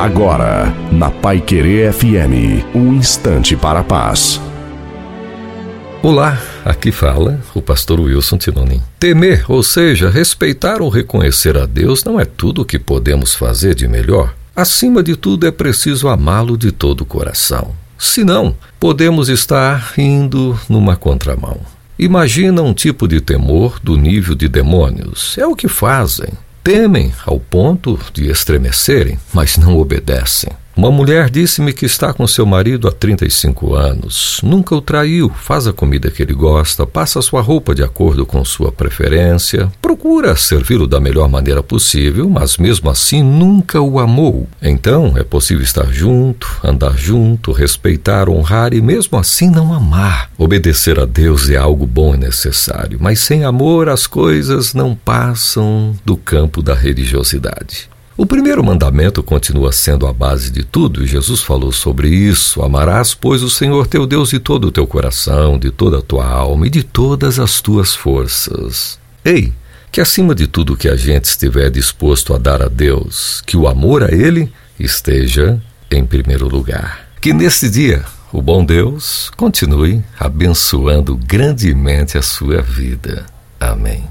Agora, na Pai Querer FM, um instante para a paz. Olá, aqui fala o pastor Wilson Tinonim. Temer, ou seja, respeitar ou reconhecer a Deus, não é tudo o que podemos fazer de melhor. Acima de tudo, é preciso amá-lo de todo o coração. Senão, podemos estar indo numa contramão. Imagina um tipo de temor do nível de demônios. É o que fazem. Temem ao ponto de estremecerem, mas não obedecem. Uma mulher disse-me que está com seu marido há 35 anos. Nunca o traiu, faz a comida que ele gosta, passa sua roupa de acordo com sua preferência, procura servi-lo da melhor maneira possível, mas mesmo assim nunca o amou. Então é possível estar junto, andar junto, respeitar, honrar e mesmo assim não amar. Obedecer a Deus é algo bom e necessário, mas sem amor as coisas não passam do campo da religiosidade. O primeiro mandamento continua sendo a base de tudo, e Jesus falou sobre isso: Amarás, pois, o Senhor teu Deus de todo o teu coração, de toda a tua alma e de todas as tuas forças. Ei, que acima de tudo que a gente estiver disposto a dar a Deus, que o amor a Ele esteja em primeiro lugar. Que neste dia o bom Deus continue abençoando grandemente a sua vida. Amém.